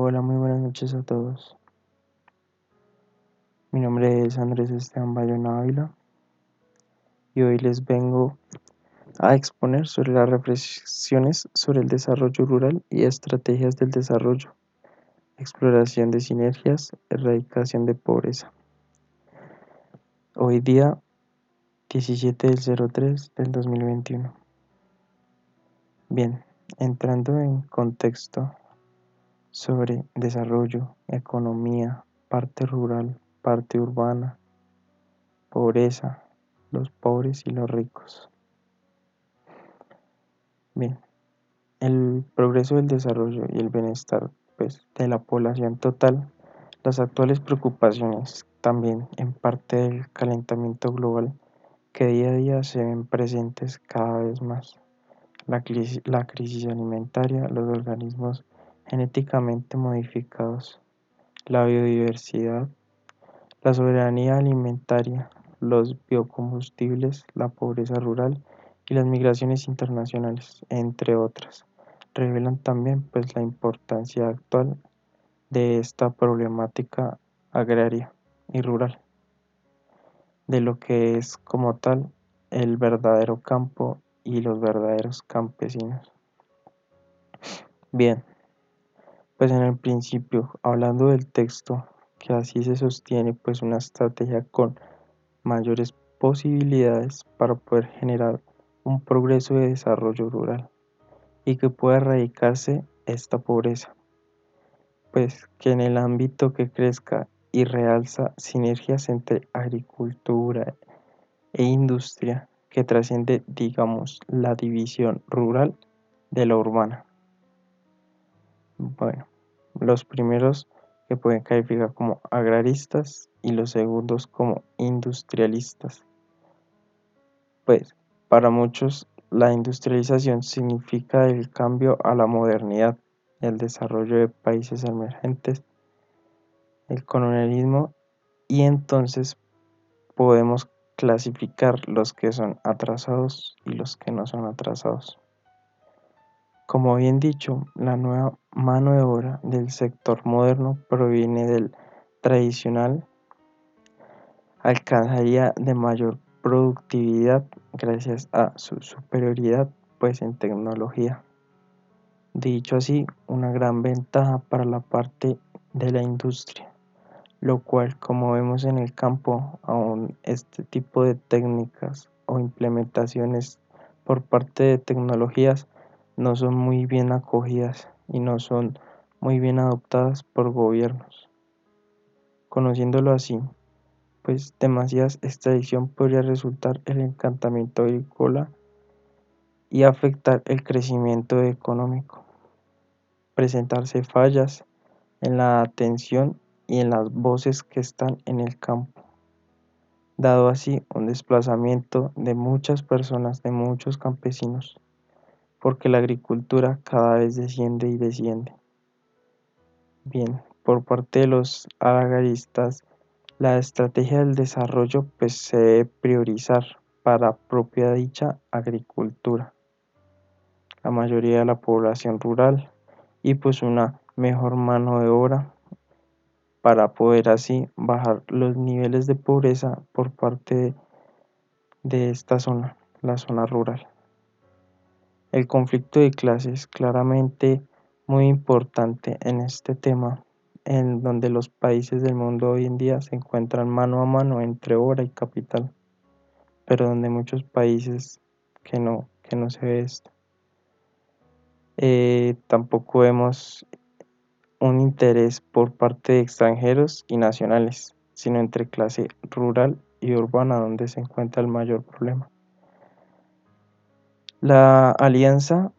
Hola, muy buenas noches a todos. Mi nombre es Andrés Esteban Bayona Ávila y hoy les vengo a exponer sobre las reflexiones sobre el desarrollo rural y estrategias del desarrollo, exploración de sinergias, erradicación de pobreza. Hoy día 17 del 03 del 2021. Bien, entrando en contexto sobre desarrollo, economía, parte rural, parte urbana, pobreza, los pobres y los ricos. Bien, el progreso del desarrollo y el bienestar pues, de la población total, las actuales preocupaciones también en parte del calentamiento global que día a día se ven presentes cada vez más. La crisis, la crisis alimentaria, los organismos genéticamente modificados, la biodiversidad, la soberanía alimentaria, los biocombustibles, la pobreza rural y las migraciones internacionales, entre otras, revelan también pues la importancia actual de esta problemática agraria y rural, de lo que es como tal el verdadero campo y los verdaderos campesinos. Bien, pues en el principio, hablando del texto, que así se sostiene pues una estrategia con mayores posibilidades para poder generar un progreso de desarrollo rural y que pueda erradicarse esta pobreza. Pues que en el ámbito que crezca y realza sinergias entre agricultura e industria que trasciende, digamos, la división rural de la urbana. Bueno, los primeros que pueden calificar como agraristas y los segundos como industrialistas. Pues para muchos la industrialización significa el cambio a la modernidad, el desarrollo de países emergentes, el colonialismo y entonces podemos clasificar los que son atrasados y los que no son atrasados. Como bien dicho, la nueva mano de obra del sector moderno proviene del tradicional, alcanzaría de mayor productividad gracias a su superioridad pues en tecnología. Dicho así, una gran ventaja para la parte de la industria, lo cual como vemos en el campo, aún este tipo de técnicas o implementaciones por parte de tecnologías no son muy bien acogidas y no son muy bien adoptadas por gobiernos. Conociéndolo así, pues demasiada extradición podría resultar el encantamiento agrícola y afectar el crecimiento económico. Presentarse fallas en la atención y en las voces que están en el campo, dado así un desplazamiento de muchas personas, de muchos campesinos, porque la agricultura cada vez desciende y desciende. Bien, por parte de los agaristas, la estrategia del desarrollo pues se debe priorizar para propia dicha agricultura la mayoría de la población rural y pues una mejor mano de obra para poder así bajar los niveles de pobreza por parte de, esta zona, la zona rural. El conflicto de clases claramente muy importante en este tema, en donde los países del mundo hoy en día se encuentran mano a mano entre obra y capital, pero donde muchos países que no, que no se ve esto. Eh, tampoco vemos un interés por parte de extranjeros y nacionales, sino entre clase rural y urbana donde se encuentra el mayor problema. La alianza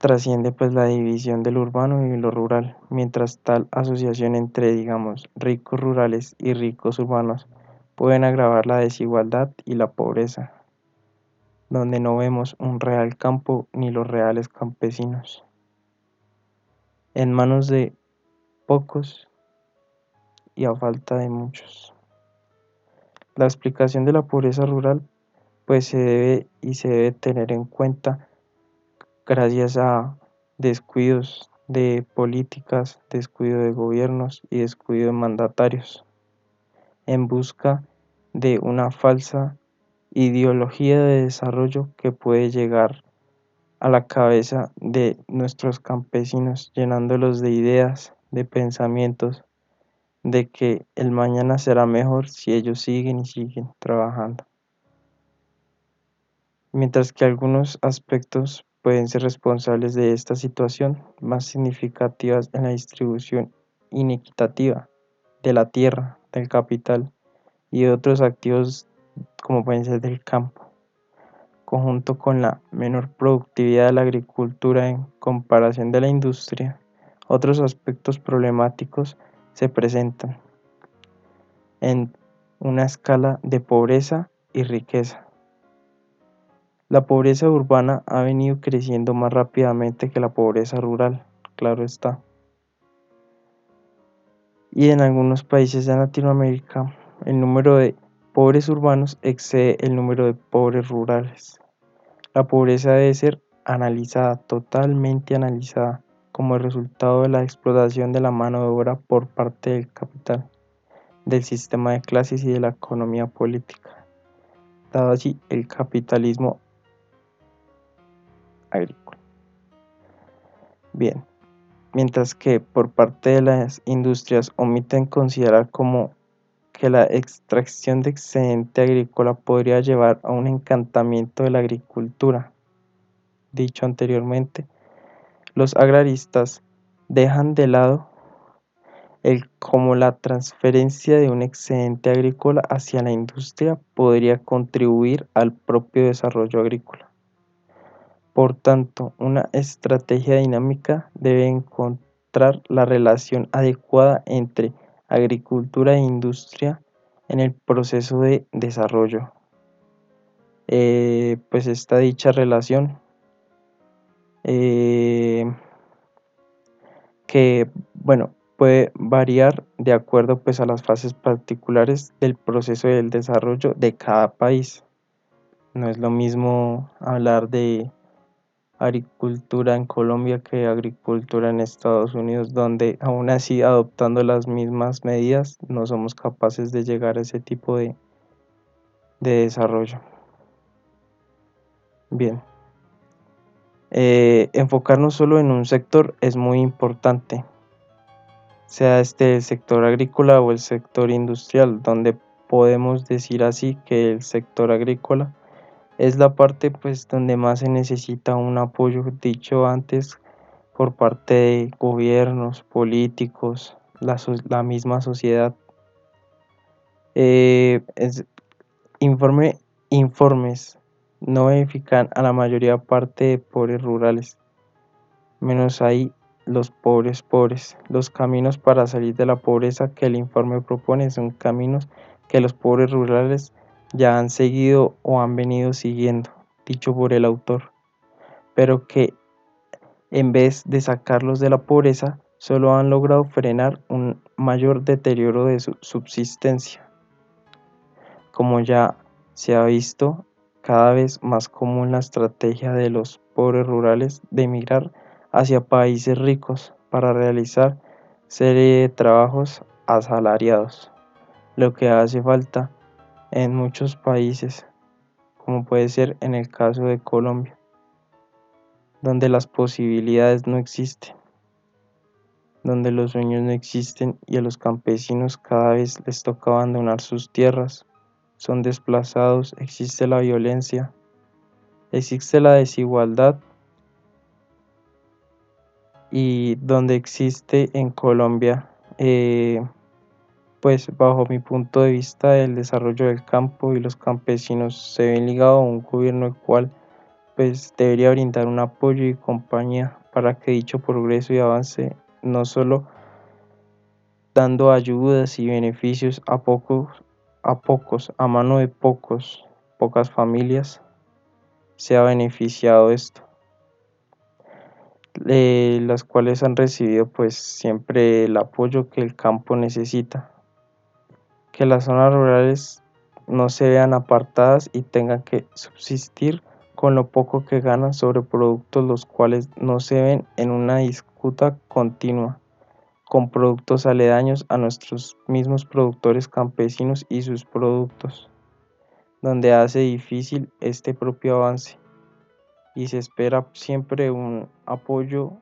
trasciende pues la división del urbano y lo rural, mientras tal asociación entre digamos ricos rurales y ricos urbanos pueden agravar la desigualdad y la pobreza, donde no vemos un real campo ni los reales campesinos. En manos de pocos y a falta de muchos. La explicación de la pobreza rural pues se debe y se debe tener en cuenta gracias a descuidos de políticas, descuido de gobiernos y descuido de mandatarios, en busca de una falsa ideología de desarrollo que puede llegar a la cabeza de nuestros campesinos, llenándolos de ideas, de pensamientos, de que el mañana será mejor si ellos siguen y siguen trabajando. Mientras que algunos aspectos pueden ser responsables de esta situación más significativas en la distribución inequitativa de la tierra, del capital y otros activos como pueden ser del campo, conjunto con la menor productividad de la agricultura en comparación de la industria, otros aspectos problemáticos se presentan en una escala de pobreza y riqueza. La pobreza urbana ha venido creciendo más rápidamente que la pobreza rural, claro está. Y en algunos países de Latinoamérica, el número de pobres urbanos excede el número de pobres rurales. La pobreza debe ser analizada, totalmente analizada, como el resultado de la explotación de la mano de obra por parte del capital, del sistema de clases y de la economía política, dado así el capitalismo Bien, mientras que por parte de las industrias omiten considerar como que la extracción de excedente agrícola podría llevar a un encantamiento de la agricultura. Dicho anteriormente, los agraristas dejan de lado el cómo la transferencia de un excedente agrícola hacia la industria podría contribuir al propio desarrollo agrícola. Por tanto, una estrategia dinámica debe encontrar la relación adecuada entre agricultura e industria en el proceso de desarrollo. Eh, pues esta dicha relación eh, que bueno puede variar de acuerdo pues a las fases particulares del proceso del desarrollo de cada país no es lo mismo hablar de agricultura en Colombia que agricultura en Estados Unidos, donde aún así adoptando las mismas medidas no somos capaces de llegar a ese tipo de, de desarrollo. Bien, eh, enfocarnos solo en un sector es muy importante, sea este el sector agrícola o el sector industrial, donde podemos decir así que el sector agrícola es la parte pues donde más se necesita un apoyo dicho antes por parte de gobiernos, políticos, la, misma sociedad. Eh, informe, informes no verifican a la mayoría parte de pobres rurales, menos ahí los pobres pobres. Los caminos para salir de la pobreza que el informe propone son caminos que los pobres rurales ya han seguido o han venido siguiendo, dicho por el autor, pero que en vez de sacarlos de la pobreza, solo han logrado frenar un mayor deterioro de su subsistencia. Como ya se ha visto, cada vez más común la estrategia de los pobres rurales de emigrar hacia países ricos para realizar serie de trabajos asalariados, lo que hace falta en muchos países, como puede ser en el caso de Colombia, donde las posibilidades no existen, donde los sueños no existen y a los campesinos cada vez les toca abandonar sus tierras, son desplazados, existe la violencia, existe la desigualdad y donde existe en Colombia eh, pues bajo mi punto de vista el desarrollo del campo y los campesinos se ven ligados a un gobierno el cual pues debería brindar un apoyo y compañía para que dicho progreso y avance no solo dando ayudas y beneficios a pocos a pocos a mano de pocos pocas familias sea beneficiado esto. Eh, las cuales han recibido pues siempre el apoyo que el campo necesita que las zonas rurales no se vean apartadas y tengan que subsistir con lo poco que ganan sobre productos los cuales no se ven en una disputa continua con productos aledaños a nuestros mismos productores campesinos y sus productos, donde hace difícil este propio avance y se espera siempre un apoyo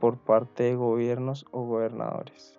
por parte de gobiernos o gobernadores.